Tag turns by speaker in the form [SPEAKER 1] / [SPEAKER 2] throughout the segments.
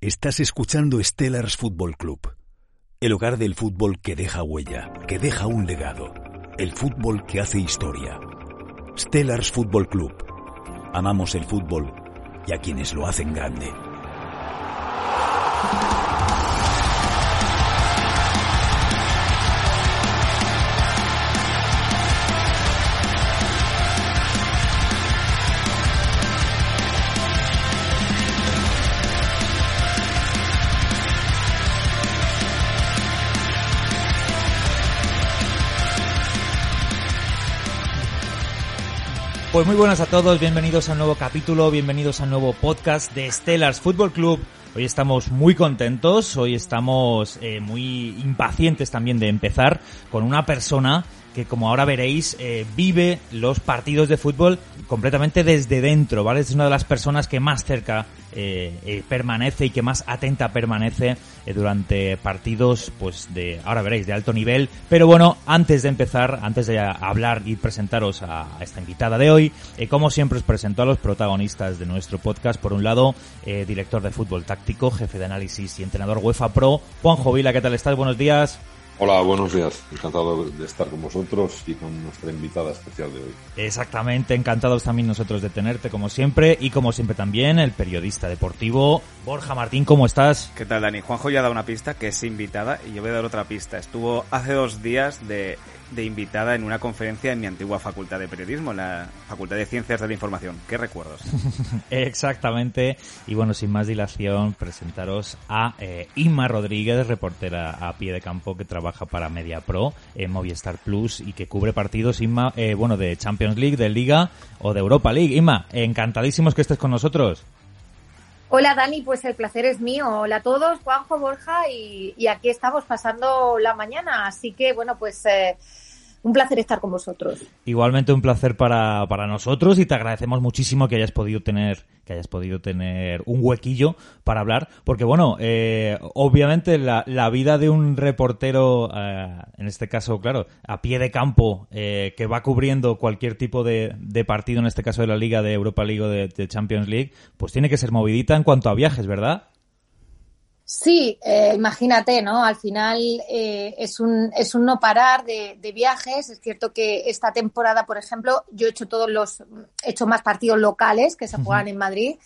[SPEAKER 1] Estás escuchando Stellars Football Club, el hogar del fútbol que deja huella, que deja un legado, el fútbol que hace historia. Stellars Football Club. Amamos el fútbol y a quienes lo hacen grande.
[SPEAKER 2] Pues muy buenas a todos, bienvenidos a un nuevo capítulo, bienvenidos a un nuevo podcast de Stellars Football Club. Hoy estamos muy contentos, hoy estamos eh, muy impacientes también de empezar con una persona que como ahora veréis eh, vive los partidos de fútbol completamente desde dentro, ¿vale? Es una de las personas que más cerca eh, eh, permanece y que más atenta permanece durante partidos, pues de, ahora veréis, de alto nivel. Pero bueno, antes de empezar, antes de hablar y presentaros a, esta invitada de hoy, como siempre os presento a los protagonistas de nuestro podcast. Por un lado, director de fútbol táctico, jefe de análisis y entrenador UEFA Pro, Juanjo Vila, ¿qué tal estás? Buenos días.
[SPEAKER 3] Hola, buenos días. Encantado de estar con vosotros y con nuestra invitada especial de hoy.
[SPEAKER 2] Exactamente, encantados también nosotros de tenerte como siempre y como siempre también el periodista deportivo Borja Martín, ¿cómo estás?
[SPEAKER 4] ¿Qué tal, Dani? Juanjo ya ha dado una pista que es invitada y yo voy a dar otra pista. Estuvo hace dos días de, de invitada en una conferencia en mi antigua facultad de periodismo, la Facultad de Ciencias de la Información. ¿Qué recuerdos?
[SPEAKER 2] Exactamente. Y bueno, sin más dilación, presentaros a eh, Inma Rodríguez, reportera a pie de campo que trabaja para Media Pro en Movistar Plus y que cubre partidos, Inma, eh, bueno, de Champions League, de Liga o de Europa League. Inma, encantadísimos que estés con nosotros.
[SPEAKER 5] Hola Dani, pues el placer es mío. Hola a todos, Juanjo, Borja y, y aquí estamos pasando la mañana. Así que bueno, pues eh, un placer estar con vosotros.
[SPEAKER 2] Igualmente un placer para, para nosotros y te agradecemos muchísimo que hayas podido tener que hayas podido tener un huequillo para hablar, porque bueno, eh, obviamente la, la, vida de un reportero, eh, en este caso, claro, a pie de campo, eh, que va cubriendo cualquier tipo de, de, partido, en este caso de la Liga de Europa League o de, de Champions League, pues tiene que ser movidita en cuanto a viajes, ¿verdad?
[SPEAKER 5] Sí, eh, imagínate, ¿no? Al final eh, es, un, es un no parar de, de, viajes. Es cierto que esta temporada, por ejemplo, yo he hecho todos los, he hecho más partidos locales que se juegan uh -huh. en Madrid,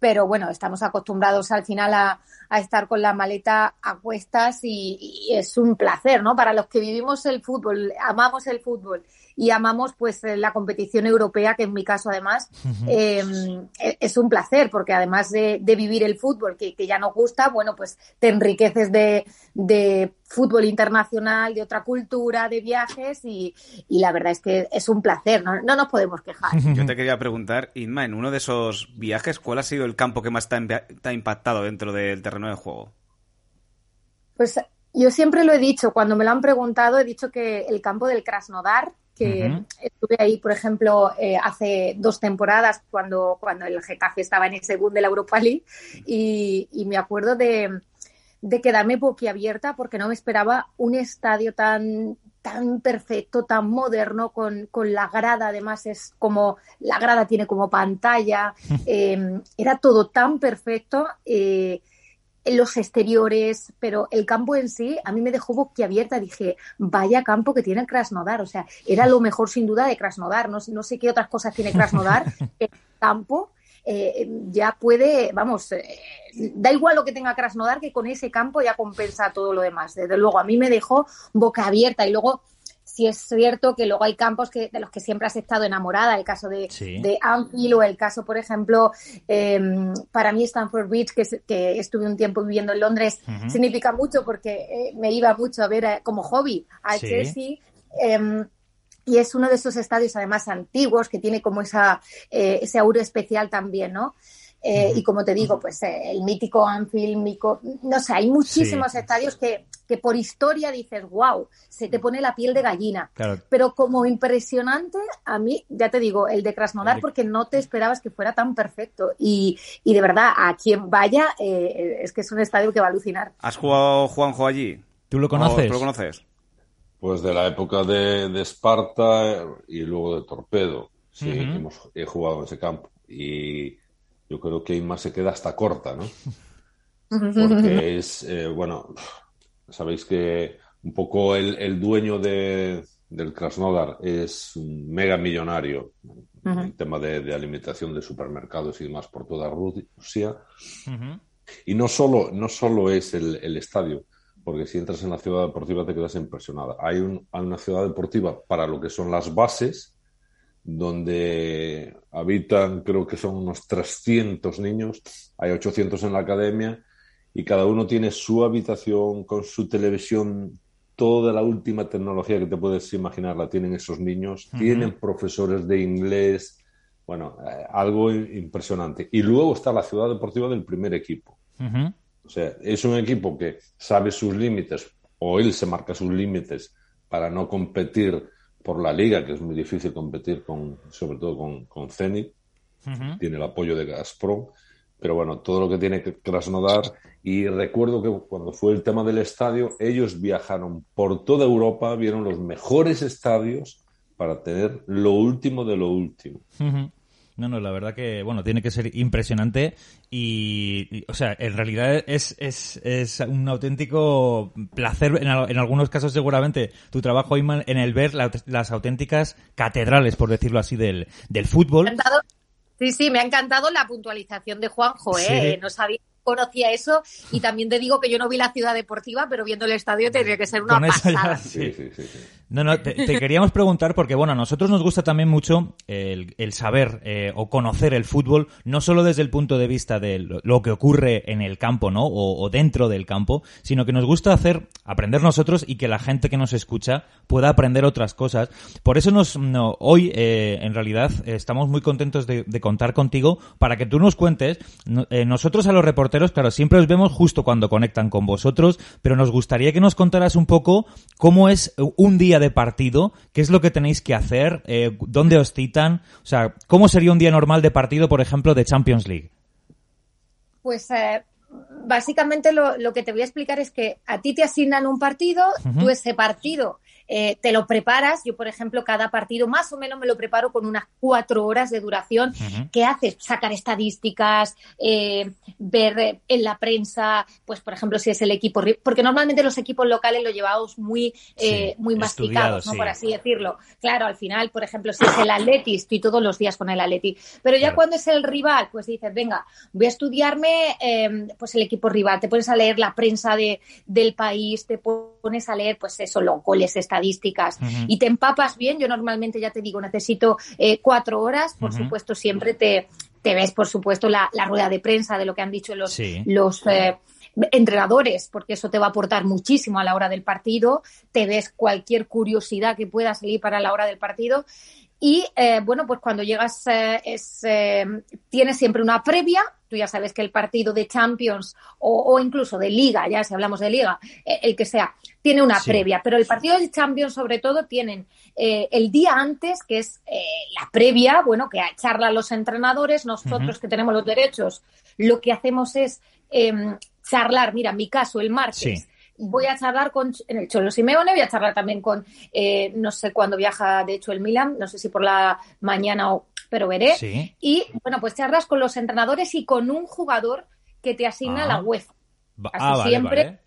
[SPEAKER 5] pero bueno, estamos acostumbrados al final a, a estar con la maleta a cuestas y, y, es un placer, ¿no? Para los que vivimos el fútbol, amamos el fútbol y amamos pues la competición europea, que en mi caso además uh -huh. eh, es un placer, porque además de, de vivir el fútbol que, que, ya nos gusta, bueno, pues te enriqueces de, de, fútbol internacional, de otra cultura, de viajes y, y la verdad es que es un placer, no, no, nos podemos quejar.
[SPEAKER 4] Yo te quería preguntar, Inma, en uno de esos viajes, ¿cuál ha sido el campo que más te ha, te ha impactado dentro del terreno de juego?
[SPEAKER 5] Pues yo siempre lo he dicho, cuando me lo han preguntado, he dicho que el campo del Krasnodar, que uh -huh. estuve ahí, por ejemplo, eh, hace dos temporadas cuando, cuando el Getafe estaba en el segundo de la Europa League y, y me acuerdo de, de, quedarme boquiabierta porque no me esperaba un estadio tan tan perfecto, tan moderno, con, con la grada, además es como, la grada tiene como pantalla, eh, era todo tan perfecto, eh, los exteriores, pero el campo en sí a mí me dejó boquiabierta. Dije, vaya campo que tiene Krasnodar. O sea, era lo mejor sin duda de Krasnodar. No, no sé qué otras cosas tiene Krasnodar. el campo eh, ya puede, vamos, eh, da igual lo que tenga Krasnodar, que con ese campo ya compensa todo lo demás. Desde luego, a mí me dejó boca abierta y luego sí es cierto que luego hay campos que, de los que siempre has estado enamorada, el caso de, sí. de Anfield o el caso, porejemplo, eh, para mí Stanford Bridge, que, que, estuve un tiempo viviendo en Londres, uh -huh. significa mucho porque eh, me iba mucho a ver eh, como hobby a sí. Chelsea. Em, y es uno de esos estadios además antiguos que tiene como esa, eh, ese aura especial también, ¿no? Eh, y como te digo, pues eh, el mítico Anfield, no sé, hay muchísimos estadios que, que por historia dices, wow, se te pone la piel de gallina. Pero como impresionante, a mí, ya te digo, el de Krasnodar, porque no te esperabas que fuera tan perfecto. Y, y de verdad, a quien vaya, eh, es que es un estadio que va a alucinar.
[SPEAKER 4] ¿Has jugado Juanjo allí?
[SPEAKER 2] ¿Tú lo conoces?
[SPEAKER 4] ¿Tú lo conoces?
[SPEAKER 3] Pues de la época de, de Esparta y luego de Torpedo. Sí, hemos, he jugado en ese campo. Y yo creo que más se queda hasta corta, ¿no? Porque es, eh, bueno, sabéis que un poco el, dueño de, del Krasnodar es un mega millonario en el tema de, alimentación de supermercados y demás por toda Rusia. Y no solo, no solo es el, el, estadio, porque si entras en la ciudad deportiva te quedas impresionada. Hay, un, hay una ciudad deportiva para lo que son las bases, donde habitan, creo que son unos 300 niños, hay 800 en la academia y cada uno tiene su habitación con su televisión, toda la última tecnología que te puedes imaginar la tienen esos niños, tienen profesores de inglés, bueno, eh, algo impresionante. Y luego está la ciudad deportiva del primer equipo. O sea, es un equipo que sabe sus límites, o él se marca sus límites para no competir por la liga, que es muy difícil competir con, sobre todo con, con Zenit, tiene el apoyo de Gazprom, pero bueno, todo lo que tiene que Krasnodar. Y recuerdo que cuando fue el tema del estadio, ellos viajaron por toda Europa, vieron los mejores estadios para tener lo último de lo último.
[SPEAKER 2] No, no, la verdad que, bueno, tiene que ser impresionante y, o sea, en realidad es, es, es un auténtico placer, en, en, algunos casos seguramente, tu trabajo, Iman, en el ver las auténticas catedrales, por decirlo así, del, del fútbol.
[SPEAKER 5] Sí, sí, me ha encantado la puntualización de Juanjo, ¿eh? No sabía conocía eso y también te digo que yo no vi la ciudad deportiva, pero viendo el estadio tendría que ser una pasada. sí.
[SPEAKER 2] Sí, sí, no, no, te, queríamos preguntar porque, bueno, a nosotros nos gusta también mucho el, el saber eh, o conocer el fútbol, no solo desde el punto de vista de lo, que ocurre en el campo, ¿no? O, dentro del campo, sino que nos gusta hacer, aprender nosotros y que la gente que nos escucha pueda aprender otras cosas. Por eso nos, no, hoy, eh, en realidad, estamos muy contentos de, contar contigo para que tú nos cuentes. Eh, nosotros a los reporteros claro, siempre os vemos justo cuando conectan con vosotros, pero nos gustaría que nos contaras un poco cómo es un día de partido, qué es lo que tenéis que hacer, eh, dónde os citan, o sea, cómo sería un día normal de partido, por ejemplo, de Champions League.
[SPEAKER 5] Pues eh, básicamente lo, que te voy a explicar es que a ti te asignan un partido, tú ese partido eh, te lo preparas. Yo, por ejemplo, cada partido más o menos me lo preparo con unas cuatro horas de duración. ¿Qué haces? Sacar estadísticas, eh, ver eh, en la prensa, pues, por ejemplo, si es el equipo, porque normalmente los equipos locales lo llevamos muy, muy masticados, ¿no? Por así decirlo. Claro, al final, por ejemplo, si es el Atleti, estoy todos los días con el Atleti. Pero ya cuando es el rival, pues dices, venga, voy a estudiarme em, pues el equipo rival, te pones a leer la prensa de, del país, te pones a leer, pues eso, los goles, estadísticas estadísticas y te empapas bien. Yo normalmente ya te digo, necesito eh, cuatro horas. Por supuesto, siempre te, te ves, por supuesto, la, rueda de prensa de lo que han dicho los, los eh, entrenadores, porque eso te va a aportar muchísimo a la hora del partido. Te ves cualquier curiosidad que pueda salir para la hora del partido. Y eh, bueno, pues cuando llegas, es, tienes siempre una previa. Tú ya sabes que el partido de Champions o, incluso de Liga, ya si hablamos de Liga, eh, el que sea, tiene una previa, pero el partido de Champions sobre todo tienen eh, el día antes, que es eh, la previa, bueno, que charlan los entrenadores, nosotros que tenemos los derechos, lo que hacemos es em, charlar, mira, en mi caso, el martes. Voy a charlar con en el Cholo Simeone, voy a charlar también con, no sé cuándo viaja, de hecho, el Milan, no sé si por la mañana o pero veré. Y bueno, pues charlas con los entrenadores y con un jugador que te asigna la ah. UEFA. Casi ah, siempre.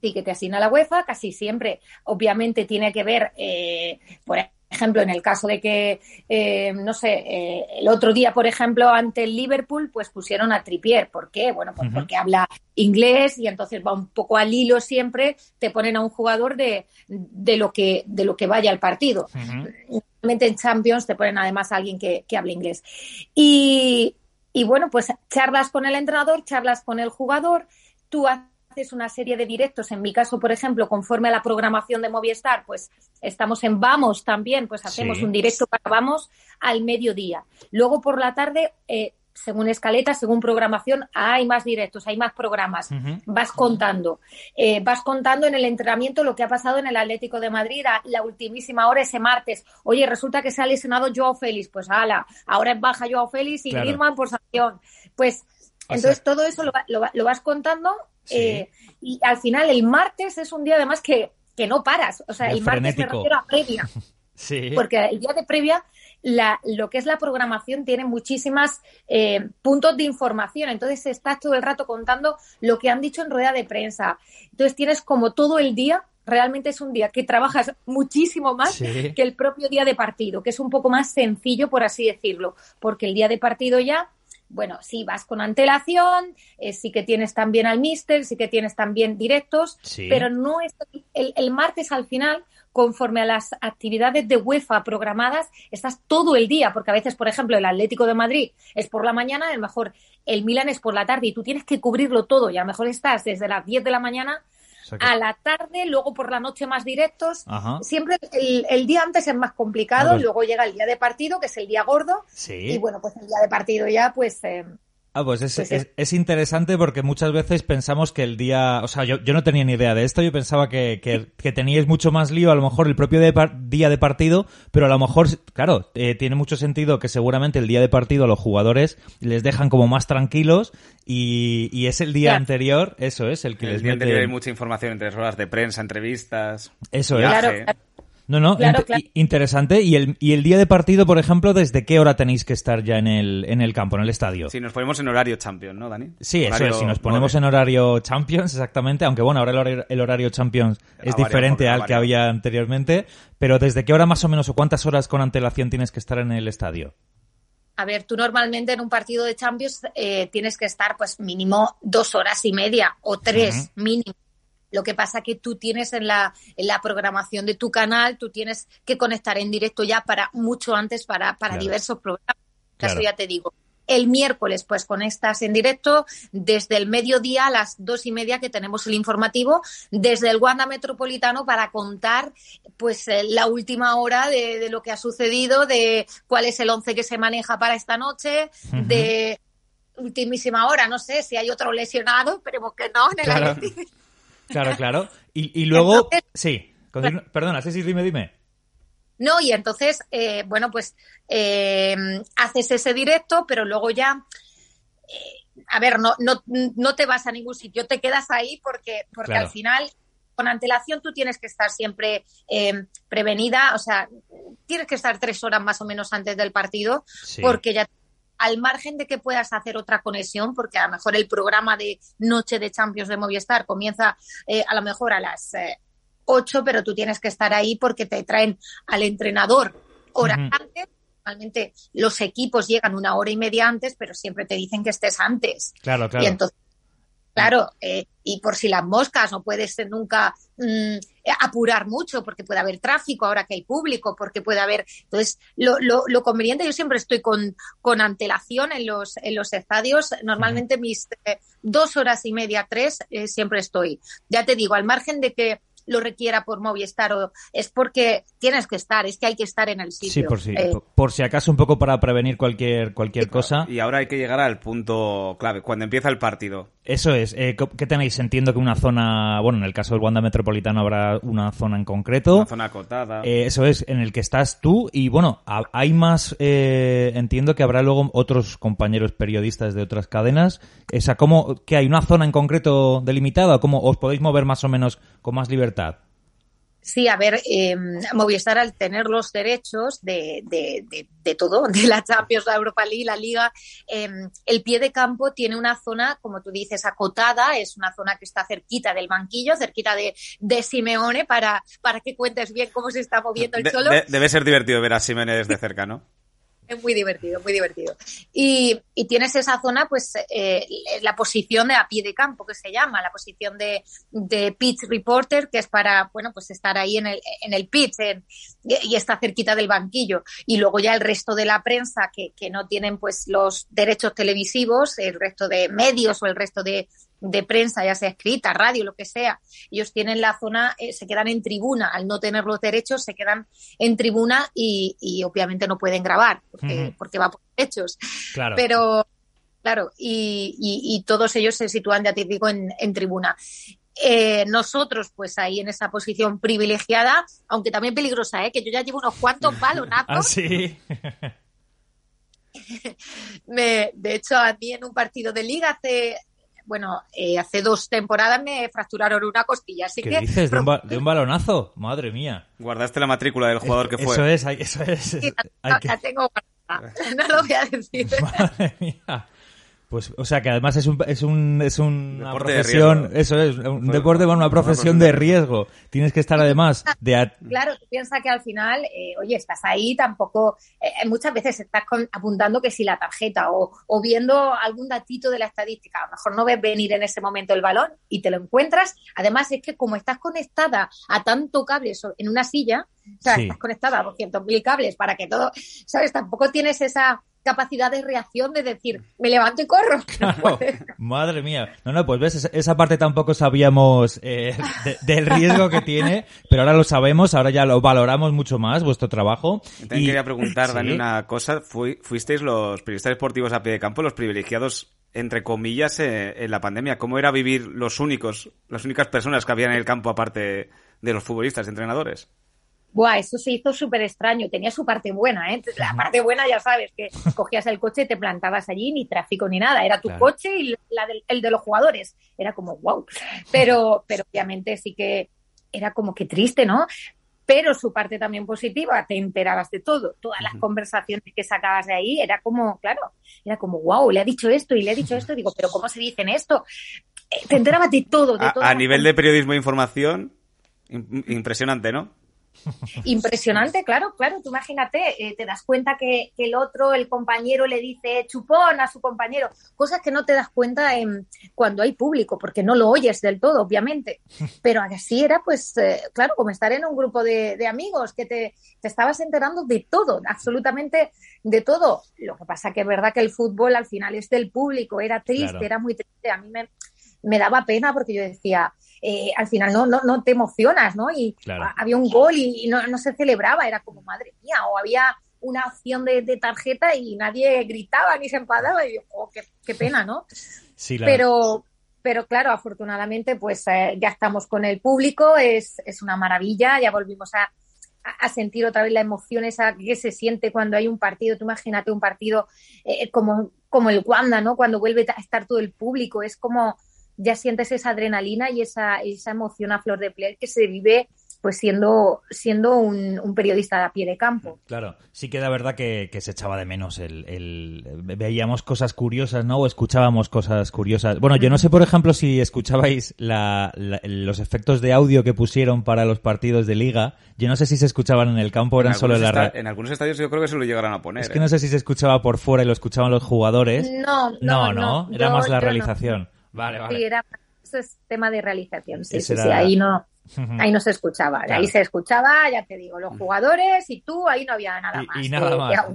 [SPEAKER 5] Sí, que te asigna la UEFA, casi siempre. Obviamente tiene que ver, eh, por ejemplo, en el caso de que, eh, no sé, eh, el otro día, por ejemplo, ante el Liverpool, pues pusieron a Tripier. ¿Por qué? Bueno, pues porque habla inglés y entonces va un poco al hilo siempre, te ponen a un jugador de, de lo, que, de lo que vaya al partido en Champions te ponen además a alguien que, que hable inglés. Y, y, bueno, pues charlas con el entrenador, charlas con el jugador, tú haces una serie de directos, en mi caso, por ejemplo, conforme a la programación de Movistar, pues estamos en Vamos también, pues hacemos un directo para Vamos al mediodía. Luego por la tarde... Eh, según escaleta, según programación, hay más directos, hay más programas. Vas contando. Eh, vas contando en el entrenamiento lo que ha pasado en el Atlético de Madrid a la ultimísima hora ese martes. Oye, resulta que se ha lesionado Joao Félix. Pues ala, ahora es baja Joao Félix y claro. por sanción. Pues entonces todo eso lo, vas contando eh, y al final el martes es un día además que, que no paras. O sea, el, martes me refiero a previa. sí. Porque el día de previa la, lo que es la programación tiene muchísimas eh, puntos de información. Entonces estás todo el rato contando lo que han dicho en rueda de prensa. Entonces tienes como todo el día realmente es un día que trabajas muchísimo más que el propio día de partido, que es un poco más sencillo, por así decirlo, porque el día de partido ya, bueno, sí vas con antelación, eh, sí que tienes también al mister, sí que tienes también directos, pero no es el, el, martes al final conforme a las actividades de UEFA programadas, estás todo el día, porque a veces, por ejemplo, el Atlético de Madrid es por la mañana, a lo mejor el Milan es por la tarde y tú tienes que cubrirlo todo y a lo mejor estás desde las 10 de la mañana a la tarde, luego por la noche más directos. Siempre el, día antes es más complicado, ah, pues luego llega el día de partido, que es el día gordo. Y bueno, pues el día de partido ya, pues eh,
[SPEAKER 2] Ah, pues, pues es, es, interesante porque muchas veces pensamos que el día, o sea, yo, yo no tenía ni idea de esto, yo pensaba que, que, teníais mucho más lío a lo mejor el propio día de partido, pero a lo mejor, claro, eh, tiene mucho sentido que seguramente el día de partido a los jugadores les dejan como más tranquilos y, y es el día anterior, eso es, el que les
[SPEAKER 4] día anterior hay mucha información entre horas de prensa, entrevistas.
[SPEAKER 2] Eso es. Claro, no, no, interesante. ¿Y el, ¿Y el día de partido, por ejemplo, desde qué hora tenéis que estar ya en el, en el campo, en el estadio?
[SPEAKER 4] Si nos ponemos en horario Champions, ¿no, Dani?
[SPEAKER 2] Sí, eso es, si nos ponemos en horario Champions, exactamente, aunque bueno, ahora el horario, el horario Champions es diferente al que había anteriormente, pero ¿desde qué hora más o menos o cuántas horas con antelación tienes que estar en el estadio?
[SPEAKER 5] A ver, tú normalmente en un partido de Champions eh, tienes que estar pues mínimo dos horas y media o tres mínimo lo que pasa que tú tienes en la, en la programación de tu canal, tú tienes que conectar en directo ya para mucho antes para, para diversos programas. Eso ya te digo. El miércoles, pues conectas en directo desde el mediodía a las dos y media que tenemos el informativo, desde el Wanda Metropolitano para contar, pues, eh, la última hora de, lo que ha sucedido, de cuál es el once que se maneja para esta noche, de ultimísima hora, no sé si hay otro lesionado, esperemos que no, en el
[SPEAKER 2] Claro, claro. Y, luego, sí, perdona, sí, sí, dime, dime.
[SPEAKER 5] No, y entonces, eh, bueno, pues eh, haces ese directo, pero luego ya, eh, a ver, no, no, no te vas a ningún sitio, te quedas ahí porque, porque al final, con antelación, tú tienes que estar siempre prevenida, o sea, tienes que estar tres horas más o menos antes del partido, porque ya al margen de que puedas hacer otra conexión, porque a lo mejor el programa de Noche de Champions de Movistar comienza eh, a lo mejor a las 8, eh, pero tú tienes que estar ahí porque te traen al entrenador horas antes. Normalmente los equipos llegan una hora y media antes, pero siempre te dicen que estés antes.
[SPEAKER 2] Claro, claro.
[SPEAKER 5] Y entonces Claro, eh, y por si las moscas no puedes nunca mm, apurar mucho porque puede haber tráfico ahora que hay público, porque puede haber. Entonces, lo, lo, conveniente, yo siempre estoy con, con antelación en los, en los estadios. Normalmente mis eh, dos horas y media, tres, eh, siempre estoy. Ya te digo, al margen de que lo requiera por Movistar o es porque tienes que estar, es que hay que estar en el sitio.
[SPEAKER 2] Sí, por si, eh, por si acaso un poco para prevenir cualquier, cualquier cosa.
[SPEAKER 4] Y ahora hay que llegar al punto clave, cuando empieza el partido.
[SPEAKER 2] Eso es. Eh, ¿Qué tenéis? Entiendo que una zona, bueno, en el caso del Wanda Metropolitano habrá una zona en concreto.
[SPEAKER 4] Una zona acotada.
[SPEAKER 2] Eh, eso es, en el que estás tú y bueno, hay más, eh, entiendo que habrá luego otros compañeros periodistas de otras cadenas. O sea, ¿cómo, que hay una zona en concreto delimitada? ¿Cómo os podéis mover más o menos con más libertad?
[SPEAKER 5] Sí, a ver, eh, Movistar al tener los derechos de, de, todo, de la Champions, la Europa League, la Liga, em, el pie de campo tiene una zona, como tú dices, acotada, es una zona que está cerquita del banquillo, cerquita de, de Simeone, para, para que cuentes bien cómo se está moviendo el solo.
[SPEAKER 4] debe ser divertido ver a Simeone desde cerca, ¿no?
[SPEAKER 5] Es muy divertido, muy divertido. Y, y tienes esa zona, pues, eh, la posición de a pie de campo, que se llama, la posición de, de pitch reporter, que es para, bueno, pues estar ahí en el, en el pitch y está cerquita del banquillo. Y luego ya el resto de la prensa, que, que no tienen, pues, los derechos televisivos, el resto de medios o el resto de, de prensa, ya sea escrita, radio, lo que sea, ellos tienen la zona, eh, se quedan en tribuna, al no tener los derechos, se quedan en tribuna y, y obviamente no pueden grabar porque, porque va por derechos. Claro. Pero, claro, y, todos ellos se sitúan, ya te digo, en, tribuna. Eh, nosotros, pues ahí en esa posición privilegiada, aunque también peligrosa, ¿eh? que yo ya llevo unos cuantos balonazos.
[SPEAKER 2] ¿Ah, sí?
[SPEAKER 5] Me, de hecho, a mí en un partido de liga hace, bueno, eh, hace dos temporadas me fracturaron una costilla. Así
[SPEAKER 2] ¿Qué dices? ¿De un, balonazo? Madre mía.
[SPEAKER 4] Guardaste la matrícula del jugador que fue.
[SPEAKER 2] Eso es, eso es.
[SPEAKER 5] la, tengo guardada. No lo voy a decir.
[SPEAKER 2] Madre mía. Pues, o sea, que además es un, es un, es una profesión, eso es, un deporte con una profesión de riesgo. Tienes que estar además de...
[SPEAKER 5] Claro, tú piensas que al final, eh, oye, estás ahí, tampoco, eh, muchas veces estás apuntando que si la tarjeta o, o viendo algún datito de la estadística, a lo mejor no ves venir en ese momento el balón y te lo encuentras. Además es que como estás conectada a tanto cable en una silla, o sea, estás conectada a 200.000 cables para que todo, ¿sabes? Tampoco tienes esa capacidad de reacción de decir, me levanto y corro.
[SPEAKER 2] madre mía. No, no, pues ves, esa parte tampoco sabíamos eh, del riesgo que tiene, pero ahora lo sabemos, ahora ya lo valoramos mucho más, vuestro trabajo.
[SPEAKER 4] También quería preguntar, Dani, una cosa. fuisteis los periodistas deportivos a pie de campo, los privilegiados entre comillas, eh, en la pandemia. ¿Cómo era vivir los únicos, las únicas personas que había en el campo aparte de los futbolistas, entrenadores?
[SPEAKER 5] Buah, eso se hizo súper extraño. Tenía su parte buena, ¿eh? La parte buena, ya sabes, que cogías el coche te plantabas allí, ni tráfico ni nada. Era tu coche y la el de los jugadores. Era como, wow. Pero, pero obviamente sí que era como que triste, ¿no? Pero su parte también positiva, te enterabas de todo. Todas las conversaciones que sacabas de ahí, era como, claro, era como, wow, le ha dicho esto y le ha dicho esto. Digo, pero ¿cómo se dicen esto? Eh, te enterabas de todo, de todo.
[SPEAKER 4] A, nivel de periodismo e información, impresionante, ¿no?
[SPEAKER 5] Impresionante, claro, claro. Tú imagínate, eh, te das cuenta que, el otro, el compañero, le dice chupón a su compañero. Cosas que no te das cuenta en, cuando hay público, porque no lo oyes del todo, obviamente. Pero así era, pues, eh, claro, como estar en un grupo de, amigos que te, estabas enterando de todo, absolutamente de todo. Lo que pasa que es verdad que el fútbol al final es del público, era triste, era muy triste. A mí me, me daba pena porque yo decía, eh, al final no, no, no te emocionas, ¿no? Y había un gol y, no, no, se celebraba, era como, madre mía, o había una opción de, tarjeta y nadie gritaba ni se empadaba y yo, oh, qué, pena, ¿no?
[SPEAKER 2] Sí,
[SPEAKER 5] Pero, pero claro, afortunadamente pues eh, ya estamos con el público, es, es una maravilla, ya volvimos a, a sentir otra vez la emoción esa que se siente cuando hay un partido. Tú imagínate un partido eh, como, como el Wanda, ¿no? Cuando vuelve a estar todo el público, es como, ya sientes esa adrenalina y esa, esa emoción a flor de piel que se vive pues siendo, siendo un, periodista a pie de campo.
[SPEAKER 2] Claro, sí que da verdad que, se echaba de menos el, Veíamos cosas curiosas, ¿no? O escuchábamos cosas curiosas. Bueno, yo no sé, por ejemplo, si escuchabais los efectos de audio que pusieron para los partidos de liga. Yo no sé si se escuchaban en el campo o eran solo en la radio.
[SPEAKER 4] En algunos estadios yo creo que se lo llegaron a poner.
[SPEAKER 2] Es que no ¿eh? sé si se escuchaba por fuera y lo escuchaban los jugadores.
[SPEAKER 5] No, no,
[SPEAKER 2] no. Era más la realización. Vale, vale.
[SPEAKER 5] Sí, era, eso es tema de realización. Sí, sí, sí, ahí no, ahí no se escuchaba. Ahí se escuchaba, ya te digo, los jugadores y tú, ahí no había nada más.
[SPEAKER 2] Y, nada más.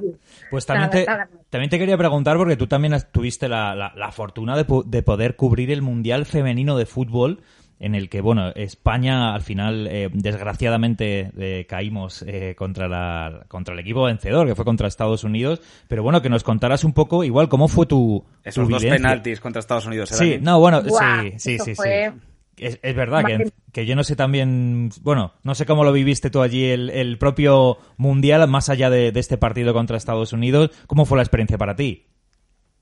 [SPEAKER 2] pues también, te, también te quería preguntar, porque tú también tuviste la, la, fortuna de, de, poder cubrir el Mundial Femenino de Fútbol en el que, bueno, España al final, eh, desgraciadamente, eh, caímos eh, contra, la, contra el equipo vencedor, que fue contra Estados Unidos. Pero bueno, que nos contaras un poco, igual, cómo fue tu.
[SPEAKER 4] Esos dos penaltis contra Estados Unidos.
[SPEAKER 2] Sí, no, bueno, sí, sí, sí, sí. Es, verdad que, que, yo no sé también, bueno, no sé cómo lo viviste tú allí, el, el propio Mundial, más allá de, de este partido contra Estados Unidos. ¿Cómo fue la experiencia para ti?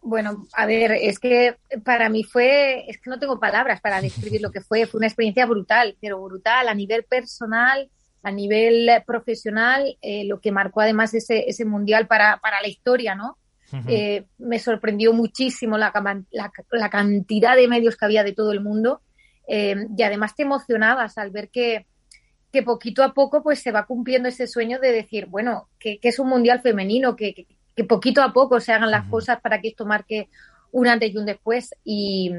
[SPEAKER 5] Bueno, a ver, es que para mí fue, es que no tengo palabras para describir lo que fue, fue una experiencia brutal, pero brutal a nivel personal, a nivel profesional, eh, lo que marcó además ese, ese mundial para, para la historia, ¿no? Eh, me sorprendió muchísimo la, la, cantidad de medios que había de todo el mundo eh, y además te emocionabas al ver que, que poquito a poco pues se va cumpliendo ese sueño de decir, bueno, que, que es un mundial femenino, que, que poquito a poco se hagan las cosas para que esto marque un antes y un después. Y,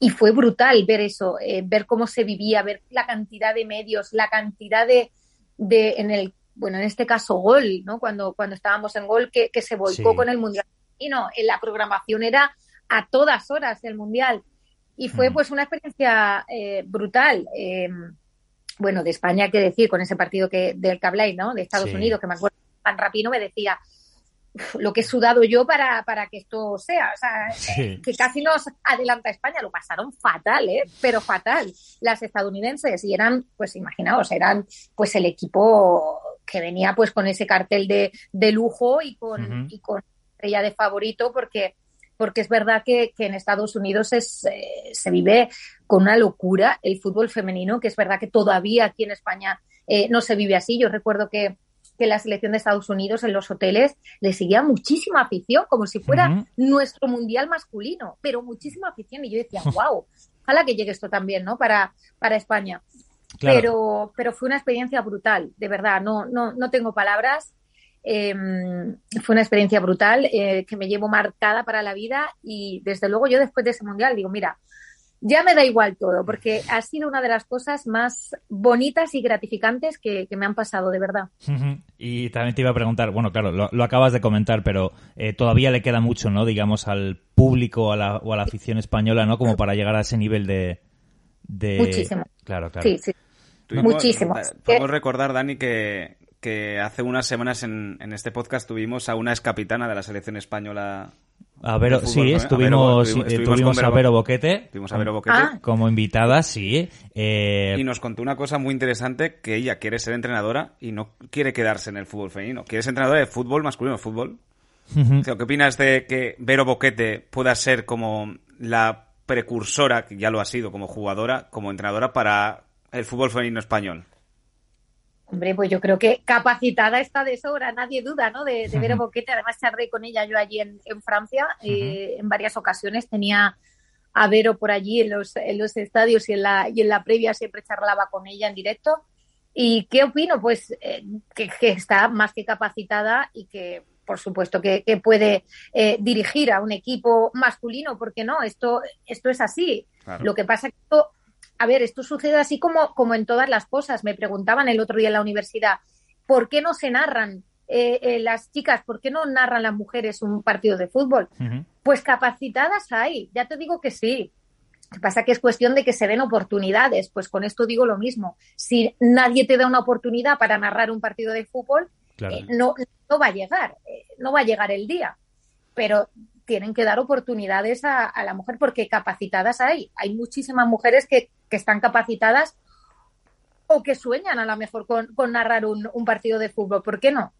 [SPEAKER 5] y fue brutal ver eso, eh, ver cómo se vivía, ver la cantidad de medios, la cantidad de, de en el, bueno, en este caso gol, ¿no? Cuando, cuando estábamos en gol, que, que se volcó con el Mundial. Y no, en la programación era a todas horas el Mundial. Y fue pues una experiencia eh, brutal. Em, bueno, de España, qué decir, con ese partido que del Cablay, ¿no? De Estados Unidos, que me acuerdo tan rápido, me decía, lo que he sudado yo para, para que esto sea. O sea, que casi nos adelanta España. Lo pasaron fatal, ¿eh? Pero fatal. Las estadounidenses. Y eran, pues imaginaos, eran pues el equipo que venía pues con ese cartel de, de lujo y con, y con estrella de favorito porque porque es verdad que, en Estados Unidos es, eh, se vive con una locura el fútbol femenino, que es verdad que todavía aquí en España eh, no se vive así. Yo recuerdo que, la selección de Estados Unidos en los hoteles le seguía muchísima afición, como si fuera nuestro mundial masculino, pero muchísima afición. Y yo decía, wow, ojalá que llegue esto también, ¿no? Para, para España. Pero, pero fue una experiencia brutal, de verdad, no, no, no tengo palabras. Em, fue una experiencia brutal eh, que me llevo marcada para la vida y desde luego yo después de ese mundial digo, mira, ya me da igual todo, porque ha sido una de las cosas más bonitas y gratificantes que, me han pasado, de verdad.
[SPEAKER 2] Y también te iba a preguntar, bueno, claro, lo, acabas de comentar, pero eh, todavía le queda mucho, ¿no? Digamos, al público o a la afición española, ¿no? Como para llegar a ese nivel de...
[SPEAKER 5] Muchísimo.
[SPEAKER 2] Claro, claro.
[SPEAKER 5] Sí, sí. Muchísimo.
[SPEAKER 4] Podemos recordar, Dani, que, que hace unas semanas en, en este podcast tuvimos a una ex capitana de la selección española
[SPEAKER 2] a ver, sí, estuvimos, estuvimos, a Vero Boquete.
[SPEAKER 4] Estuvimos a Vero Boquete.
[SPEAKER 5] Ah.
[SPEAKER 2] Como invitada, sí. Eh...
[SPEAKER 4] Y nos contó una cosa muy interesante, que ella quiere ser entrenadora y no quiere quedarse en el fútbol femenino. Quiere ser entrenadora de fútbol masculino, fútbol. ¿Qué opinas de que Vero Boquete pueda ser como la precursora, que ya lo ha sido como jugadora, como entrenadora para el fútbol femenino español?
[SPEAKER 5] Hombre, pues yo creo que capacitada está de sobra, nadie duda, ¿no? De, de Vero Boquete. Además, charlé con ella yo allí en, Francia eh, en varias ocasiones. Tenía a Vero por allí en los, en los estadios y en, la, y en la previa siempre charlaba con ella en directo. ¿Y qué opino? Pues eh, que, está más que capacitada y que, por supuesto, que, puede eh, dirigir a un equipo masculino, porque no, esto, esto es así. Lo que pasa es que esto a ver, esto sucede así como, como en todas las cosas. Me preguntaban el otro día en la universidad, ¿por qué no se narran eh, eh, las chicas, por qué no narran las mujeres un partido de fútbol? Pues capacitadas hay, ya te digo que sí. Lo que pasa que es cuestión de que se den oportunidades. Pues con esto digo lo mismo. Si nadie te da una oportunidad para narrar un partido de fútbol, eh, no, no va a llegar, no va a llegar el día. Pero tienen que dar oportunidades a, la mujer porque capacitadas hay. Hay muchísimas mujeres que, están capacitadas o que sueñan a lo mejor con, narrar un, un, partido de fútbol. ¿Por qué no?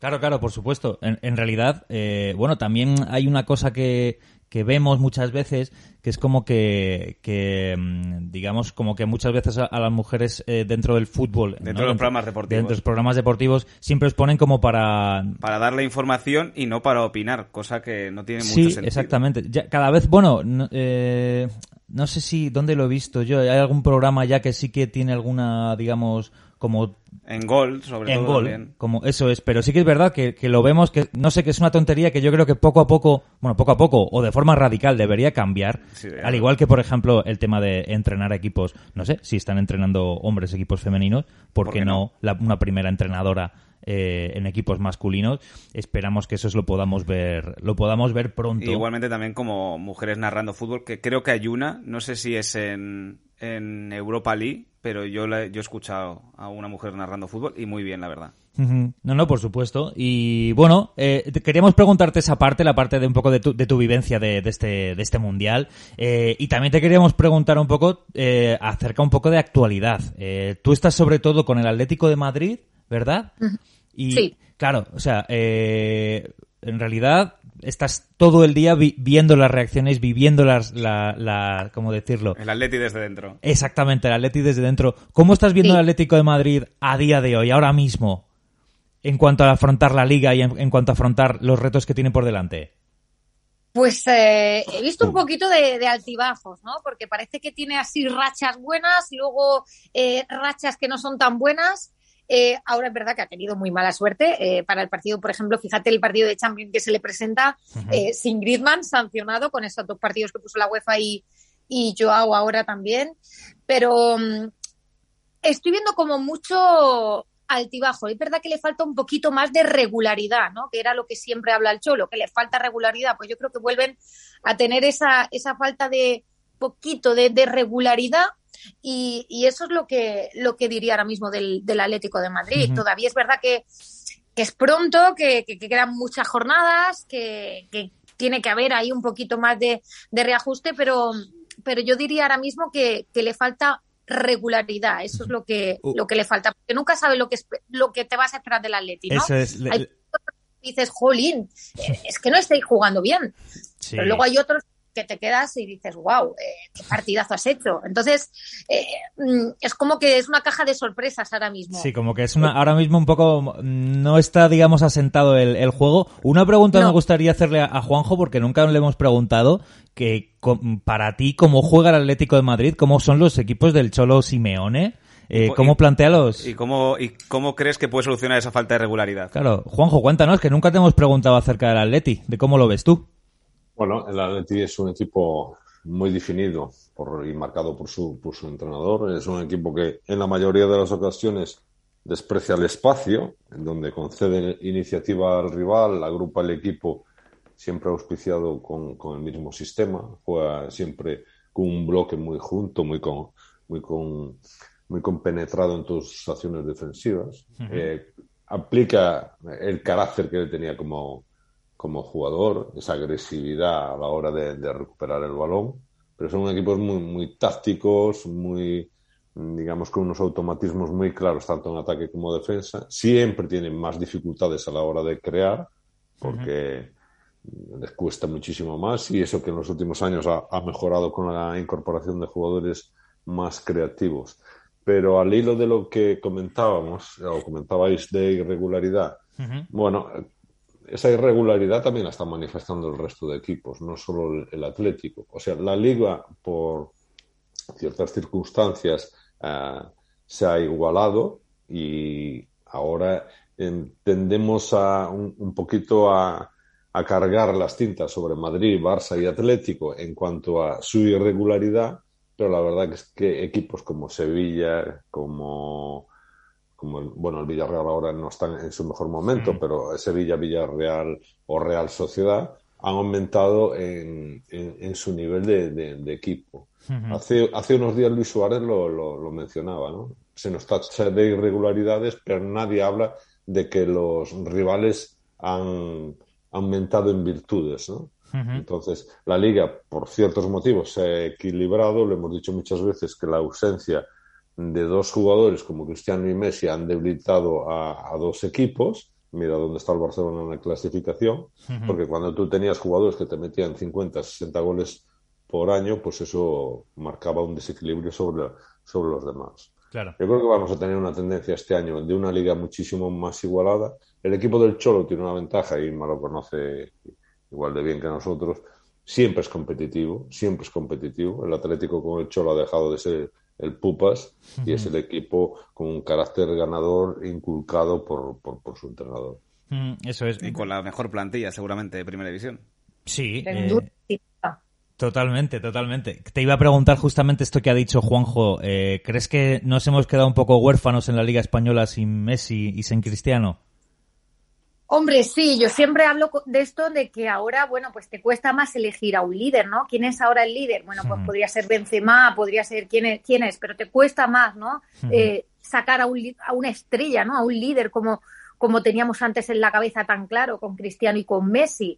[SPEAKER 2] Claro, claro, por supuesto. En, realidad, eh, bueno, también hay una cosa que, que vemos muchas veces, que es como que, que mm, digamos, como que muchas veces a, las mujeres eh, dentro del fútbol,
[SPEAKER 4] dentro de los programas deportivos,
[SPEAKER 2] dentro de los programas deportivos, siempre os ponen como para...
[SPEAKER 4] Para darle información y no para opinar, cosa que no tiene mucho
[SPEAKER 2] sí,
[SPEAKER 4] sentido.
[SPEAKER 2] exactamente. Ya, cada vez, bueno, no, eh, no sé si, ¿dónde lo he visto yo? Hay algún programa ya que sí que tiene alguna, digamos, como
[SPEAKER 4] en gol, sobre
[SPEAKER 2] en
[SPEAKER 4] todo.
[SPEAKER 2] Gol, como eso es, pero sí que es verdad que, lo vemos que no sé que es una tontería que yo creo que poco a poco, bueno, poco a poco o de forma radical debería cambiar. al igual que por ejemplo el tema de entrenar equipos, no sé, si están entrenando hombres equipos femeninos, ¿por, qué no, una primera entrenadora eh, en equipos masculinos. Esperamos que eso lo podamos ver, lo podamos ver pronto.
[SPEAKER 4] igualmente también como mujeres narrando fútbol, que creo que hay una, no sé si es en, en Europa League, pero yo, yo he escuchado a una mujer narrando fútbol y muy bien, la verdad.
[SPEAKER 2] No, no, por supuesto. Y bueno, eh, queríamos preguntarte esa parte, la parte de un poco de tu, de tu vivencia de, este, de este mundial. Eh, y también te queríamos preguntar un poco eh, acerca un poco de actualidad. Eh, tú estás sobre todo con el Atlético de Madrid, ¿verdad? Y
[SPEAKER 5] sí.
[SPEAKER 2] claro, o sea, en realidad estás todo el día viendo las reacciones, viviendo las, la, la, ¿cómo decirlo?
[SPEAKER 4] El Atleti desde dentro.
[SPEAKER 2] Exactamente, el Atleti desde dentro. ¿Cómo estás viendo el Atlético de Madrid a día de hoy, ahora mismo, en cuanto a afrontar la liga y en, cuanto a afrontar los retos que tiene por delante?
[SPEAKER 5] Pues eh, he visto un poquito de, altibajos, ¿no? Porque parece que tiene así rachas buenas, luego eh, rachas que no son tan buenas. Eh, ahora es verdad que ha tenido muy mala suerte eh, para el partido, por ejemplo, fíjate el partido de Champions que se le presenta eh, sin Griezmann sancionado con esos dos partidos que puso la UEFA y, y Joao ahora también. Pero mm, estoy viendo como mucho altibajo. Es verdad que le falta un poquito más de regularidad, ¿no? Que era lo que siempre habla el Cholo, que le falta regularidad. Pues yo creo que vuelven a tener esa, esa falta de poquito de, de regularidad y, eso es lo que, lo que diría ahora mismo del, Atlético de Madrid. Todavía es verdad que, es pronto, que, quedan muchas jornadas, que, tiene que haber ahí un poquito más de, reajuste, pero, pero yo diría ahora mismo que, le falta regularidad, eso es lo que, uh. lo que le falta, porque nunca sabes lo que, lo que te vas a esperar del Atleti, ¿no?
[SPEAKER 2] Eso es.
[SPEAKER 5] dices, jolín, es que no estáis jugando bien. Pero luego hay otros que te quedas y dices, wow, eh, qué partidazo has hecho. Entonces, eh, mm, es como que es una caja de sorpresas ahora mismo.
[SPEAKER 2] Sí, como que es una, ahora mismo un poco, no está, digamos, asentado el, juego. Una pregunta me gustaría hacerle a, Juanjo, porque nunca le hemos preguntado, que para ti, ¿cómo juega el Atlético de Madrid? ¿Cómo son los equipos del Cholo Simeone? Eh, ¿Cómo plantea los...?
[SPEAKER 4] ¿Y cómo, ¿Y cómo crees que puede solucionar esa falta de regularidad?
[SPEAKER 2] Claro, Juanjo, cuéntanos, que nunca te hemos preguntado acerca del Atleti, de cómo lo ves tú.
[SPEAKER 3] Bueno, el Atleti es un equipo muy definido por, y marcado por su, por su entrenador. Es un equipo que en la mayoría de las ocasiones desprecia el espacio, en donde concede iniciativa al rival, agrupa el equipo siempre auspiciado con, con el mismo sistema, juega siempre con un bloque muy junto, muy con, muy con, muy compenetrado en todas sus acciones defensivas. Eh, aplica el carácter que él tenía como, como jugador, esa agresividad a la hora de, recuperar el balón, pero son equipos muy, muy tácticos, muy, digamos, con unos automatismos muy claros, tanto en ataque como defensa. Siempre tienen más dificultades a la hora de crear, porque les cuesta muchísimo más, y eso que en los últimos años ha, mejorado con la incorporación de jugadores más creativos. Pero al hilo de lo que comentábamos, o comentabais de irregularidad, bueno, esa irregularidad también la están manifestando el resto de equipos, no solo el, Atlético. O sea, la liga, por ciertas circunstancias, eh, se ha igualado y ahora tendemos a un, poquito a, cargar las tintas sobre Madrid, Barça y Atlético en cuanto a su irregularidad, pero la verdad es que equipos como Sevilla, como como el, bueno, el Villarreal ahora no está en su mejor momento, pero Sevilla, Villarreal o Real Sociedad han aumentado en, en, su nivel de, equipo. hace, hace unos días Luis Suárez lo, lo, mencionaba, ¿no? Se nos tacha de irregularidades, pero nadie habla de que los rivales han aumentado en virtudes, ¿no? Entonces, la liga, por ciertos motivos, se ha equilibrado. Lo hemos dicho muchas veces que la ausencia de dos jugadores como Cristiano y Messi han debilitado a, dos equipos. Mira dónde está el Barcelona en la clasificación, porque cuando tú tenías jugadores que te metían 50, 60 goles por año, pues eso marcaba un desequilibrio sobre, sobre los demás.
[SPEAKER 2] Claro.
[SPEAKER 3] Yo creo que vamos a tener una tendencia este año de una liga muchísimo más igualada. El equipo del Cholo tiene una ventaja y me lo conoce igual de bien que nosotros. Siempre es competitivo, siempre es competitivo. El Atlético con el Cholo ha dejado de ser el Pupas, y es el equipo con un carácter ganador inculcado por, por, su entrenador.
[SPEAKER 2] Eso es.
[SPEAKER 4] Y con la mejor plantilla, seguramente, de Primera División.
[SPEAKER 2] Sí. Eh, totalmente, totalmente. Te iba a preguntar justamente esto que ha dicho Juanjo. Eh, ¿Crees que nos hemos quedado un poco huérfanos en la Liga Española sin Messi y sin Cristiano?
[SPEAKER 5] Hombre, sí, yo siempre hablo de esto de que ahora, bueno, pues te cuesta más elegir a un líder, ¿no? ¿Quién es ahora el líder? Bueno, pues podría ser Benzema, podría ser quién es, quién es pero te cuesta más, ¿no? Eh, sacar a, un, a una estrella, ¿no? A un líder como, como teníamos antes en la cabeza tan claro con Cristiano y con Messi.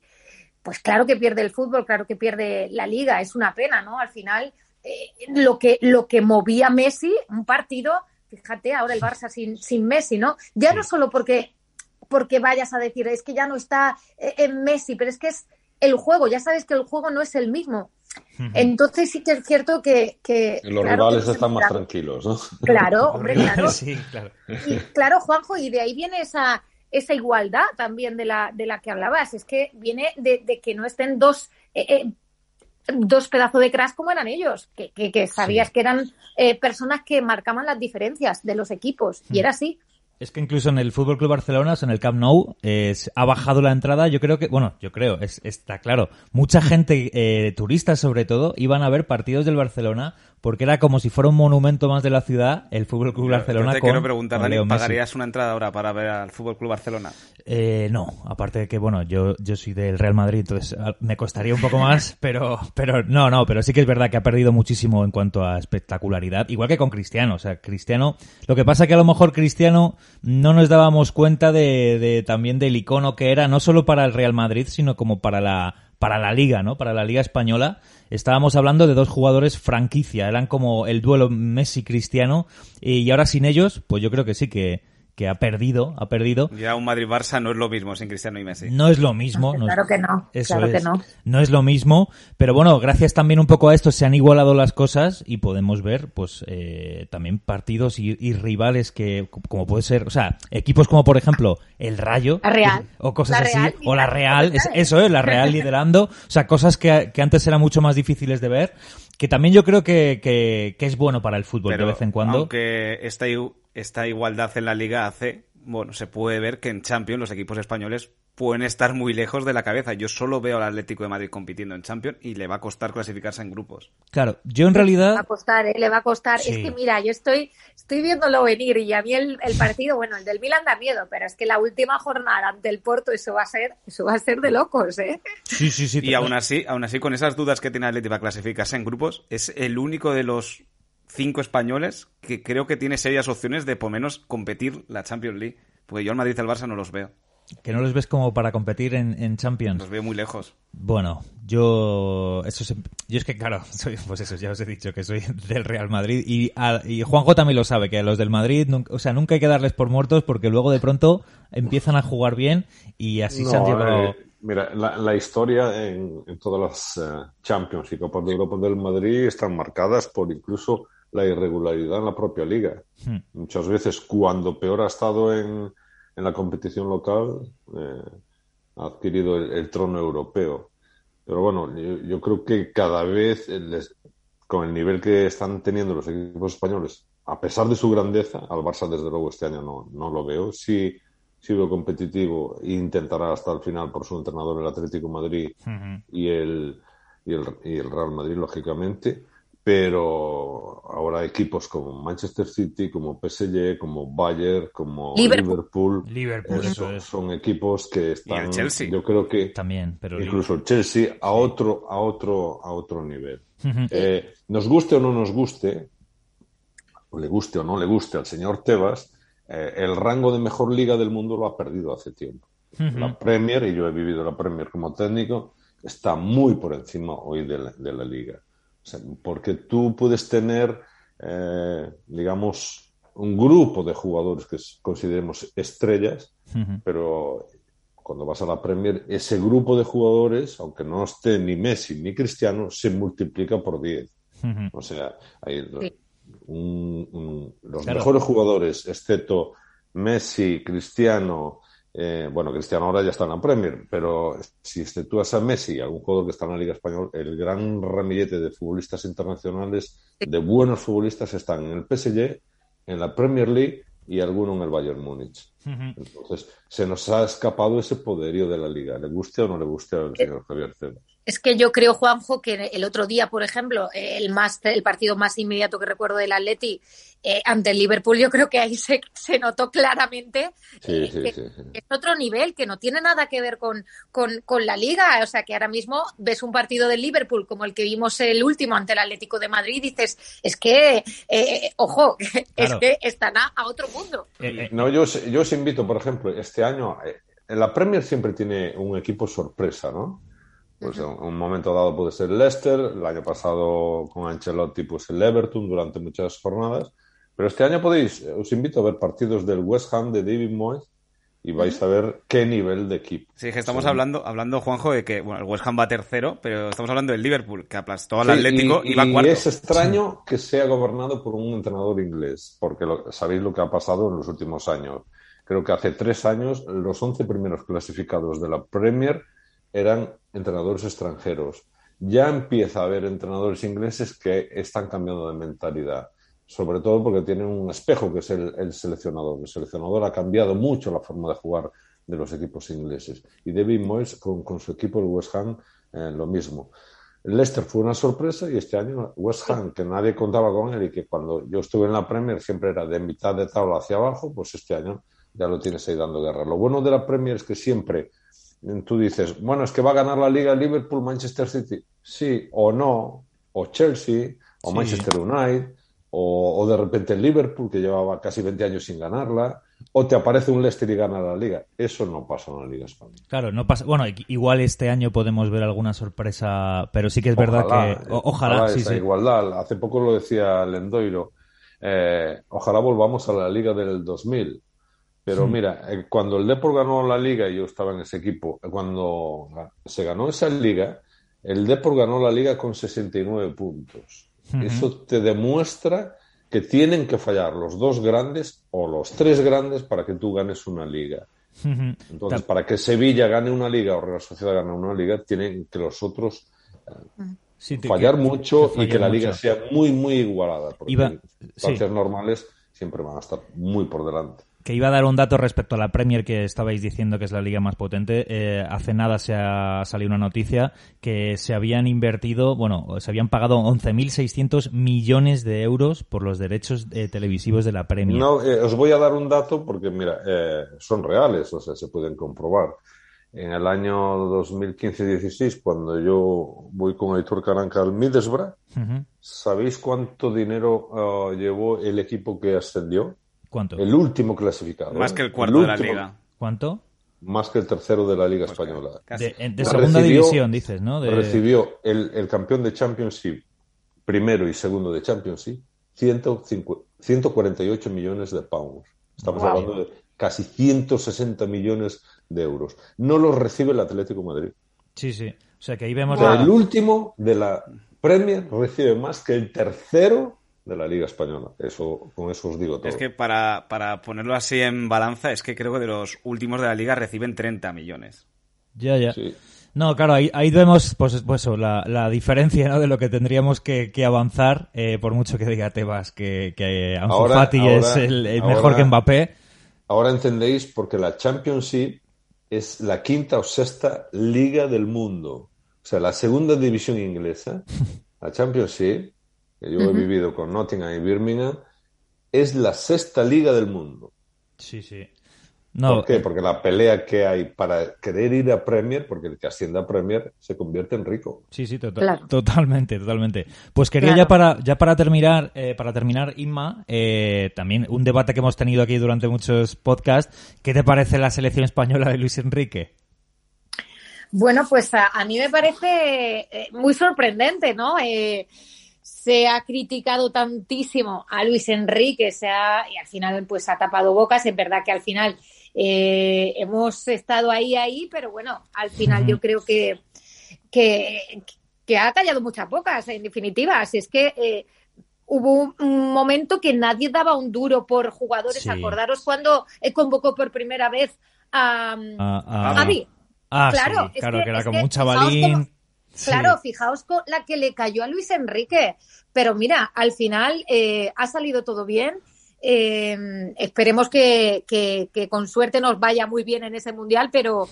[SPEAKER 5] Pues claro que pierde el fútbol, claro que pierde la liga, es una pena, ¿no? Al final, eh, lo, que, lo que movía Messi, un partido, fíjate, ahora el Barça sin, sin Messi, ¿no? Ya no solo porque porque vayas a decir, es que ya no está eh, en Messi, pero es que es el juego, ya sabes que el juego no es el mismo. Entonces sí que es cierto que...
[SPEAKER 3] Los rivales están más tranquilos, ¿no?
[SPEAKER 5] Claro, hombre, claro.
[SPEAKER 2] sí, claro.
[SPEAKER 5] Y, claro, Juanjo, y de ahí viene esa, esa igualdad también de la, de la que hablabas. Es que viene de, que no estén dos... Eh, eh, dos pedazos de crash como eran ellos, que, que, sabías que eran personas que marcaban las diferencias de los equipos, y era así.
[SPEAKER 2] Es que incluso en el Fútbol Club Barcelona, en el Camp Nou, ha bajado la entrada. Yo creo que, bueno, yo creo, es, está claro. Mucha gente, eh, turistas sobre todo, iban a ver partidos del Barcelona porque era como si fuera un monumento más de la ciudad, el Fútbol Club Barcelona. Yo
[SPEAKER 4] te quiero preguntar, ¿pagarías una entrada ahora para ver al Fútbol Club Barcelona?
[SPEAKER 2] Eh, no, aparte de que, bueno, yo, yo soy del Real Madrid, entonces ah, me costaría un poco más, pero, pero no, no, pero sí que es verdad que ha perdido muchísimo en cuanto a espectacularidad, igual que con Cristiano. O sea, Cristiano, lo que pasa que a lo mejor Cristiano no nos dábamos cuenta de, de, también del icono que era, no solo para el Real Madrid, sino como para la, para la liga, ¿no? Para la liga española. Estábamos hablando de dos jugadores franquicia, eran como el duelo Messi-Cristiano, y ahora sin ellos, pues yo creo que sí que, que ha perdido, ha perdido.
[SPEAKER 4] Ya un Madrid-Barça no es lo mismo sin Cristiano y Messi.
[SPEAKER 2] No es lo mismo.
[SPEAKER 5] No, claro que no. claro que no.
[SPEAKER 2] No es lo mismo, pero bueno, gracias también un poco a esto se han igualado las cosas y podemos ver, pues, eh, también partidos y, rivales que, como puede ser, o sea, equipos como por ejemplo el Rayo.
[SPEAKER 5] La Real.
[SPEAKER 2] O cosas así. o la Real, eso es, la Real liderando. O sea, cosas que, que antes eran mucho más difíciles de ver que también yo creo que, que, es bueno para el fútbol de vez en cuando.
[SPEAKER 4] Aunque esta, esta igualdad en la liga hace, bueno, se puede ver que en Champions los equipos españoles pueden estar muy lejos de la cabeza. Yo solo veo al Atlético de Madrid compitiendo en Champions y le va a costar clasificarse en grupos.
[SPEAKER 2] Claro, yo en realidad...
[SPEAKER 5] Le va a costar, ¿eh? le va a costar. Es que mira, yo estoy, estoy viéndolo venir y a mí el, partido, bueno, el del Milan da miedo, pero es que la última jornada ante el Porto eso va a ser, eso va a ser de locos, ¿eh?
[SPEAKER 2] Sí, sí, sí.
[SPEAKER 4] Y aún así, aún así, con esas dudas que tiene Atlético para clasificarse en grupos, es el único de los cinco españoles que creo que tiene serias opciones de por menos competir la Champions League. Porque yo al Madrid y al Barça no los veo.
[SPEAKER 2] Que no los ves como para competir en, Champions.
[SPEAKER 4] Los veo muy lejos.
[SPEAKER 2] Bueno, yo eso yo es que claro, soy, pues eso, ya os he dicho que soy del Real Madrid y, y Juanjo también lo sabe, que a los del Madrid, o sea, nunca hay que darles por muertos porque luego de pronto empiezan a jugar bien y así se han llevado...
[SPEAKER 3] Eh, mira, la, historia en, todas las eh, Champions y Copas de Europa del Madrid están marcadas por incluso la irregularidad en la propia liga. Hmm. Muchas veces cuando peor ha estado en en la competición local eh, ha adquirido el, trono europeo. Pero bueno, yo, creo que cada vez, con el nivel que están teniendo los equipos españoles, a pesar de su grandeza, al Barça desde luego este año no, no lo veo, sí, sí veo competitivo e intentará hasta el final por su entrenador el Atlético Madrid y, el, y, el, y el Real Madrid, lógicamente pero ahora equipos como Manchester City, como PSG, como Bayern, como Liverpool,
[SPEAKER 2] Liverpool,
[SPEAKER 3] eh, son, equipos que están, yo creo que
[SPEAKER 2] también, pero
[SPEAKER 3] incluso el Chelsea a otro, a otro, a otro nivel. Eh, nos guste o no nos guste, o le guste o no le guste al señor Tebas, eh, el rango de mejor liga del mundo lo ha perdido hace tiempo. La Premier, y yo he vivido la Premier como técnico, está muy por encima hoy de la liga porque tú puedes tener, eh, digamos, un grupo de jugadores que consideremos estrellas, pero cuando vas a la Premier, ese grupo de jugadores, aunque no esté ni Messi ni Cristiano, se multiplica por 10. O sea, hay los mejores jugadores, excepto Messi, Cristiano, eh, bueno, Cristiano ahora ya está en la Premier, pero si exceptúas a Messi, algún jugador que está en la Liga Española, el gran ramillete de futbolistas internacionales, de buenos futbolistas, están en el PSG, en la Premier League y alguno en el Bayern Múnich. Entonces, se nos ha escapado ese poderío de la liga, le guste o no le guste al señor Javier Cebas.
[SPEAKER 5] Es que yo creo, Juanjo, que el otro día, por ejemplo, el, más, el partido más inmediato que recuerdo del Atleti eh, ante el Liverpool, yo creo que ahí se, se notó claramente eh, que es otro nivel, que no tiene nada que ver con, con, la liga. O sea, que ahora mismo ves un partido del Liverpool como el que vimos el último ante el Atlético de Madrid y dices, es que, eh, ojo, es que están a, otro mundo.
[SPEAKER 3] no, yo, yo os invito, por ejemplo, este año, la Premier siempre tiene un equipo sorpresa, ¿no? Pues en un momento dado puede ser Leicester, el año pasado con Ancelotti pues el Everton durante muchas jornadas, pero este año podéis, os invito a ver partidos del West Ham de David Moyes y vais a ver qué nivel de equipo.
[SPEAKER 4] Sí, que estamos hablando, hablando, Juanjo, de que bueno, el West Ham va tercero, pero estamos hablando del Liverpool, que aplastó al Atlético y, va cuarto.
[SPEAKER 3] Y es extraño que sea gobernado por un entrenador inglés, porque sabéis lo que ha pasado en los últimos años. Creo que hace tres años los once primeros clasificados de la Premier eran entrenadores extranjeros. Ya empieza a haber entrenadores ingleses que están cambiando de mentalidad, sobre todo porque tienen un espejo que es el, seleccionador. El seleccionador ha cambiado mucho la forma de jugar de los equipos ingleses. Y David Moyes con, su equipo, el West Ham, eh, lo mismo. Leicester fue una sorpresa y este año West Ham, que nadie contaba con él y que cuando yo estuve en la Premier siempre era de mitad de tabla hacia abajo, pues este año ya lo tienes ahí dando guerra. Lo bueno de la Premier es que siempre tú dices, bueno, es que va a ganar la liga Liverpool, Manchester City. Sí o no, o Chelsea, o Manchester United. o, de repente el Liverpool, que llevaba casi 20 años sin ganarla, o te aparece un Leicester y gana la liga. Eso no pasa en la Liga Española.
[SPEAKER 2] Claro, no pasa. Bueno, igual este año podemos ver alguna sorpresa, pero sí que es verdad que. ojalá, sí,
[SPEAKER 3] esa igualdad. Hace poco lo decía Lendoiro. Eh, ojalá volvamos a la Liga del 2000. Pero mira, eh, cuando el Depor ganó la liga, y yo estaba en ese equipo, eh, cuando se ganó esa liga, el Depor ganó la liga con 69 puntos. Eso te demuestra que tienen que fallar los dos grandes o los tres grandes para que tú ganes una liga. Entonces, para que Sevilla gane una liga o Real Sociedad gane una liga, tienen que los otros eh, fallar mucho y que la liga sea muy, muy igualada. Porque Iba... normales siempre van a estar muy por delante
[SPEAKER 2] que iba a dar un dato respecto a la Premier que estabais diciendo que es la liga más potente. Eh, hace nada se ha salido una noticia que se habían invertido, bueno, se habían pagado 11.600 millones de euros por los derechos eh, televisivos de la Premier.
[SPEAKER 3] No, eh, os voy a dar un dato porque, mira, son reales, o sea, se pueden comprobar. En el año 2015-16, cuando yo voy con Aitor Caranca al Middlesbrough, ¿sabéis cuánto dinero llevó el equipo que ascendió?
[SPEAKER 2] ¿Cuánto?
[SPEAKER 3] El último clasificado.
[SPEAKER 4] Más ¿eh? que el cuarto de la liga.
[SPEAKER 2] ¿Cuánto?
[SPEAKER 3] Más que el tercero de la Liga Española.
[SPEAKER 2] De, segunda división, dices, ¿no?
[SPEAKER 3] Recibió el, campeón de Championship, primero y segundo de Championship, 148 millones de pounds. Estamos hablando de casi 160 millones de euros. No los recibe el Atlético Madrid.
[SPEAKER 2] Sí, sí. O sea que ahí vemos.
[SPEAKER 3] El último de la Premier recibe más que el tercero de la Liga Española. Eso, con eso os digo todo.
[SPEAKER 4] Es que para, para ponerlo así en balanza, es que creo que de los últimos de la Liga reciben 30 millones.
[SPEAKER 2] Ya, ya. No, claro, ahí, ahí vemos pues, pues la, la, diferencia ¿no? de lo que tendríamos que, que avanzar, eh, por mucho que diga Tebas que, que Ansu Fati es el, mejor que Mbappé.
[SPEAKER 3] Ahora entendéis porque la Championship es la quinta o sexta liga del mundo. O sea, la segunda división inglesa, la Championship, que yo he vivido con Nottingham y Birmingham, es la sexta liga del mundo.
[SPEAKER 2] Sí, sí.
[SPEAKER 3] No, ¿Por qué? Eh, porque la pelea que hay para querer ir a Premier, porque el que asciende a Premier se convierte en rico.
[SPEAKER 2] Sí, sí, totalmente, totalmente. Pues quería ya para ya para terminar, eh, para terminar, Inma, eh, también un debate que hemos tenido aquí durante muchos podcasts. ¿Qué te parece la selección española de Luis Enrique?
[SPEAKER 5] Bueno, pues a, a mí me parece muy sorprendente, ¿no? Eh, se ha criticado tantísimo a Luis Enrique, se ha, y al final pues ha tapado bocas, es verdad que al final eh, hemos estado ahí, ahí, pero bueno, al final yo creo que, que, ha callado muchas bocas, en definitiva, así es que eh, hubo un momento que nadie daba un duro por jugadores, acordaros cuando convocó por primera vez a,
[SPEAKER 2] a, Ah, claro, claro, que, era como un chavalín.
[SPEAKER 5] Claro, fijaos con la que le cayó a Luis Enrique. Pero mira, al final eh, ha salido todo bien. Eh, esperemos que, con suerte nos vaya muy bien en ese mundial, pero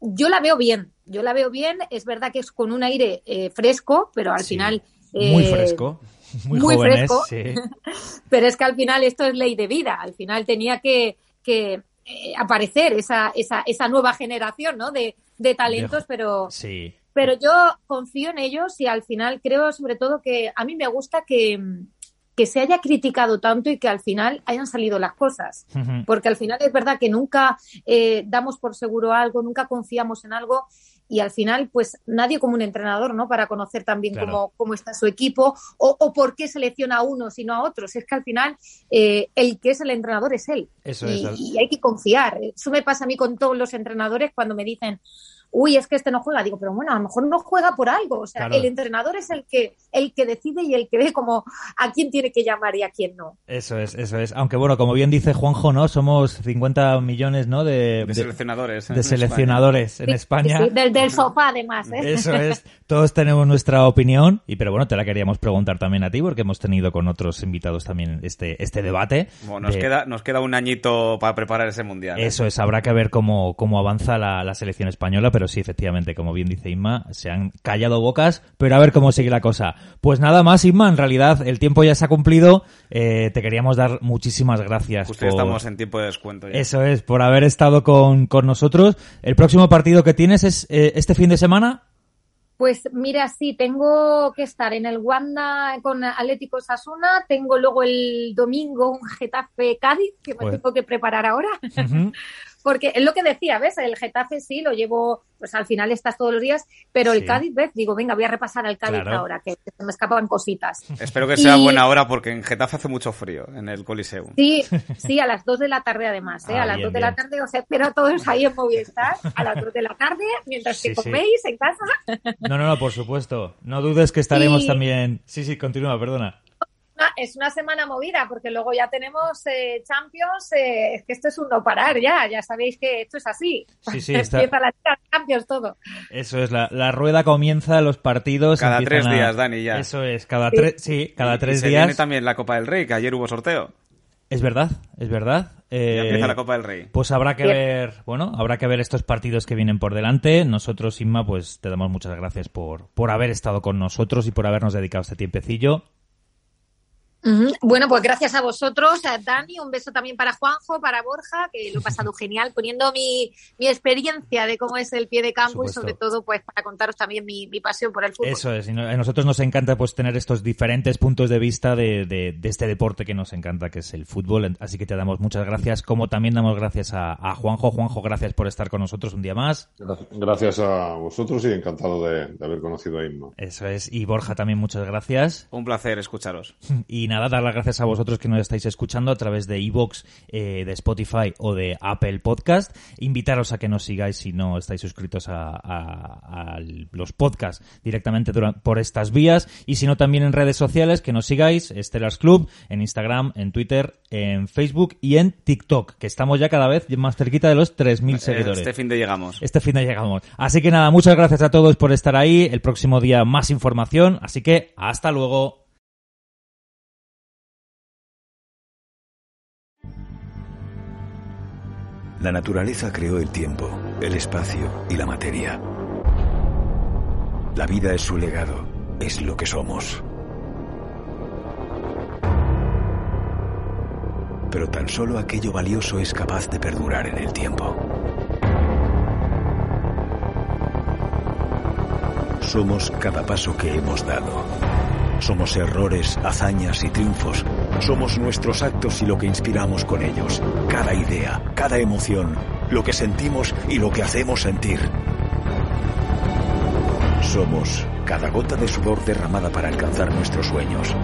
[SPEAKER 5] yo la veo bien. Yo la veo bien. Es verdad que es con un aire eh, fresco, pero al final.
[SPEAKER 2] muy fresco. Muy, fresco.
[SPEAKER 5] pero es que al final esto es ley de vida. Al final tenía que, aparecer esa, esa, esa nueva generación ¿no? de, de talentos, pero.
[SPEAKER 2] Sí
[SPEAKER 5] pero yo confío en ellos y al final creo sobre todo que a mí me gusta que, se haya criticado tanto y que al final hayan salido las cosas. Porque al final es verdad que nunca eh, damos por seguro algo, nunca confiamos en algo y al final, pues nadie como un entrenador, ¿no? Para conocer también cómo, cómo, está su equipo o, por qué selecciona a unos y no a otros. Es que al final eh, el que es el entrenador es él.
[SPEAKER 2] Eso
[SPEAKER 5] y, y hay que confiar. Eso me pasa a mí con todos los entrenadores cuando me dicen, uy, es que este no juega. Digo, pero bueno, a lo mejor no juega por algo. O sea, el entrenador es el que, el que decide y el que ve como a quién tiene que llamar y a quién no.
[SPEAKER 2] Eso es, eso es. Aunque bueno, como bien dice Juanjo, ¿no? Somos 50 millones, ¿no?
[SPEAKER 4] De, seleccionadores.
[SPEAKER 2] De, seleccionadores en España.
[SPEAKER 5] Sí, del, sofá, además. ¿eh?
[SPEAKER 2] Eso es. Todos tenemos nuestra opinión, y pero bueno, te la queríamos preguntar también a ti, porque hemos tenido con otros invitados también este, este debate.
[SPEAKER 4] Bueno, nos, queda, nos queda un añito para preparar ese mundial.
[SPEAKER 2] ¿eh? Eso es, habrá que ver cómo, cómo avanza la, la selección española, pero sí, efectivamente, como bien dice Inma, se han callado bocas, pero a ver cómo sigue la cosa. Pues nada más, Inma, en realidad el tiempo ya se ha cumplido. Eh, te queríamos dar muchísimas gracias.
[SPEAKER 4] Justo estamos en tiempo de descuento.
[SPEAKER 2] Eso es, por haber estado con, con nosotros. El próximo partido que tienes es eh, este fin de semana.
[SPEAKER 5] Pues mira, sí, tengo que estar en el Wanda con Atlético Sasuna, tengo luego el domingo un Getafe Cádiz que me tengo que preparar ahora. porque es lo que decía, ¿ves? El Getafe sí, lo llevo, pues al final estás todos los días, pero el Cádiz, ¿ves? Digo, venga, voy a repasar al Cádiz ahora, que, se me escapaban cositas.
[SPEAKER 4] Espero que sea buena hora porque en Getafe hace mucho frío, en el Coliseo.
[SPEAKER 5] Sí, sí, a las 2 de la tarde además, ¿eh? a ah, las 2 de la tarde os espero a todos ahí en Movistar, a las 2 de la tarde, mientras que coméis en casa.
[SPEAKER 2] No, no, no, por supuesto. No dudes que estaremos también... Sí, sí, continúa, perdona
[SPEAKER 5] es una semana movida porque luego ya tenemos eh, Champions, eh, es que esto es un no parar ya, ya sabéis que esto es así.
[SPEAKER 2] Sí, sí, está...
[SPEAKER 5] Empieza la Champions todo.
[SPEAKER 2] Eso es, la, la, rueda comienza, los partidos.
[SPEAKER 4] Cada tres días, Dani, ya.
[SPEAKER 2] Eso es, cada tres, sí, cada tres
[SPEAKER 4] y
[SPEAKER 2] días.
[SPEAKER 4] Viene también la Copa del Rey, que ayer hubo sorteo.
[SPEAKER 2] Es verdad, es verdad.
[SPEAKER 4] Eh, empieza la Copa del Rey.
[SPEAKER 2] Pues habrá que ver, bueno, habrá que ver estos partidos que vienen por delante. Nosotros, Inma, pues te damos muchas gracias por, por haber estado con nosotros y por habernos dedicado este tiempecillo.
[SPEAKER 5] Bueno, pues gracias a vosotros, a Dani, un beso también para Juanjo, para Borja, que lo he pasado genial poniendo mi, mi experiencia de cómo es el pie de campo y sobre todo pues para contaros también mi, pasión por el fútbol.
[SPEAKER 2] Eso es, y a nosotros nos encanta pues tener estos diferentes puntos de vista de, de, este deporte que nos encanta, que es el fútbol, así que te damos muchas gracias, como también damos gracias a, Juanjo. Juanjo, gracias por estar con nosotros un día más.
[SPEAKER 3] Gracias a vosotros y encantado de, haber conocido a Inma.
[SPEAKER 2] Eso es, y Borja también muchas gracias.
[SPEAKER 4] Un placer escucharos.
[SPEAKER 2] Y nada, dar las gracias a vosotros que nos estáis escuchando a través de iVoox, eh, de Spotify o de Apple Podcast. Invitaros a que nos sigáis si no estáis suscritos a, los podcasts directamente por estas vías y si no también en redes sociales que nos sigáis, Stellars Club, en Instagram, en Twitter, en Facebook y en TikTok, que estamos ya cada vez más cerquita de los 3.000 seguidores.
[SPEAKER 4] Este fin de llegamos.
[SPEAKER 2] Este fin de llegamos. Así que nada, muchas gracias a todos por estar ahí. El próximo día más información, así que hasta luego.
[SPEAKER 1] La naturaleza creó el tiempo, el espacio y la materia. La vida es su legado, es lo que somos. Pero tan solo aquello valioso es capaz de perdurar en el tiempo. Somos cada paso que hemos dado somos errores, hazañas y triunfos. Somos nuestros actos y lo que inspiramos con ellos. Cada idea, cada emoción, lo que sentimos y lo que hacemos sentir. Somos cada gota de sudor derramada para alcanzar nuestros sueños.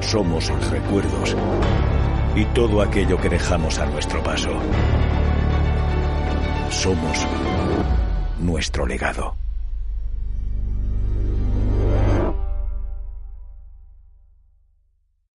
[SPEAKER 1] Somos recuerdos y todo aquello que dejamos a nuestro paso. Somos nuestro legado.